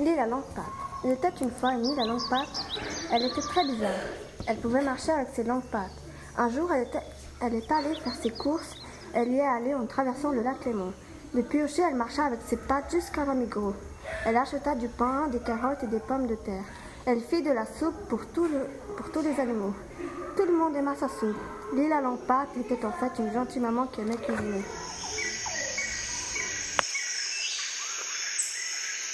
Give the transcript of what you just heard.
L'île à longue patte. Il était une fois une île à longue patte. Elle était très bizarre. Elle pouvait marcher avec ses longues pattes. Un jour, elle, était, est allée faire ses courses. Elle y est allée en traversant le lac Léman. Depuis Piocher, elle marcha avec ses pattes jusqu'à l'Amigros. Elle acheta du pain, des carottes et des pommes de terre. Elle fit de la soupe pour, tous les animaux. Tout le monde aima sa soupe. L'île à longue patte était en fait une gentille maman qui aimait cuisiner.